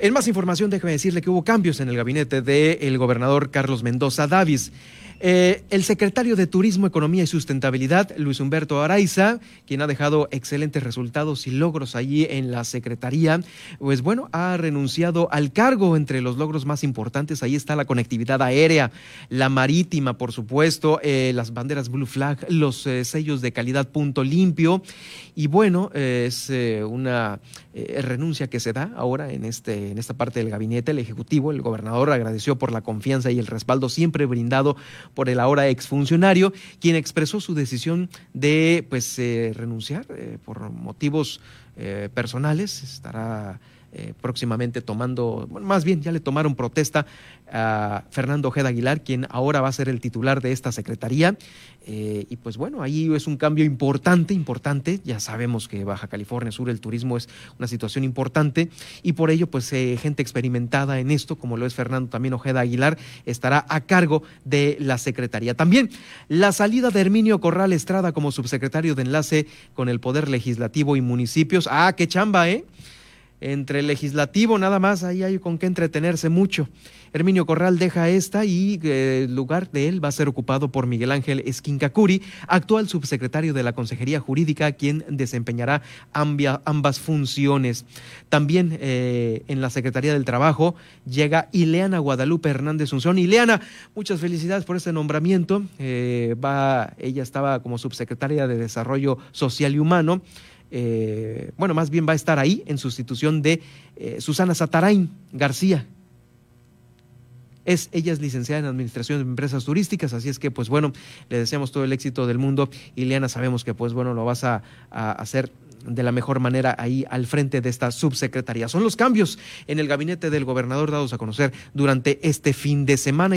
En más información, déjeme decirle que hubo cambios en el gabinete del gobernador Carlos Mendoza Davis. Eh, el secretario de Turismo, Economía y Sustentabilidad, Luis Humberto Araiza, quien ha dejado excelentes resultados y logros allí en la Secretaría, pues bueno, ha renunciado al cargo. Entre los logros más importantes, ahí está la conectividad aérea, la marítima, por supuesto, eh, las banderas Blue Flag, los eh, sellos de calidad punto limpio. Y bueno, es una renuncia que se da ahora en, este, en esta parte del gabinete. El Ejecutivo, el gobernador, agradeció por la confianza y el respaldo siempre brindado por el ahora exfuncionario, quien expresó su decisión de pues eh, renunciar eh, por motivos eh, personales. Estará próximamente tomando, más bien ya le tomaron protesta a Fernando Ojeda Aguilar, quien ahora va a ser el titular de esta secretaría. Eh, y pues bueno, ahí es un cambio importante, importante. Ya sabemos que Baja California Sur el turismo es una situación importante y por ello pues eh, gente experimentada en esto, como lo es Fernando también Ojeda Aguilar, estará a cargo de la secretaría. También la salida de Herminio Corral Estrada como subsecretario de enlace con el Poder Legislativo y municipios. Ah, qué chamba, ¿eh? entre el legislativo, nada más, ahí hay con qué entretenerse mucho. Herminio Corral deja esta y eh, el lugar de él va a ser ocupado por Miguel Ángel Esquincacuri, actual subsecretario de la Consejería Jurídica, quien desempeñará ambas funciones. También eh, en la Secretaría del Trabajo llega Ileana Guadalupe Hernández Unción. Ileana, muchas felicidades por este nombramiento. Eh, va, ella estaba como subsecretaria de Desarrollo Social y Humano. Eh, bueno, más bien va a estar ahí en sustitución de eh, Susana Satarain García. Es, ella es licenciada en Administración de Empresas Turísticas, así es que, pues bueno, le deseamos todo el éxito del mundo. Ileana, sabemos que, pues bueno, lo vas a, a hacer de la mejor manera ahí al frente de esta subsecretaría. Son los cambios en el gabinete del gobernador dados a conocer durante este fin de semana.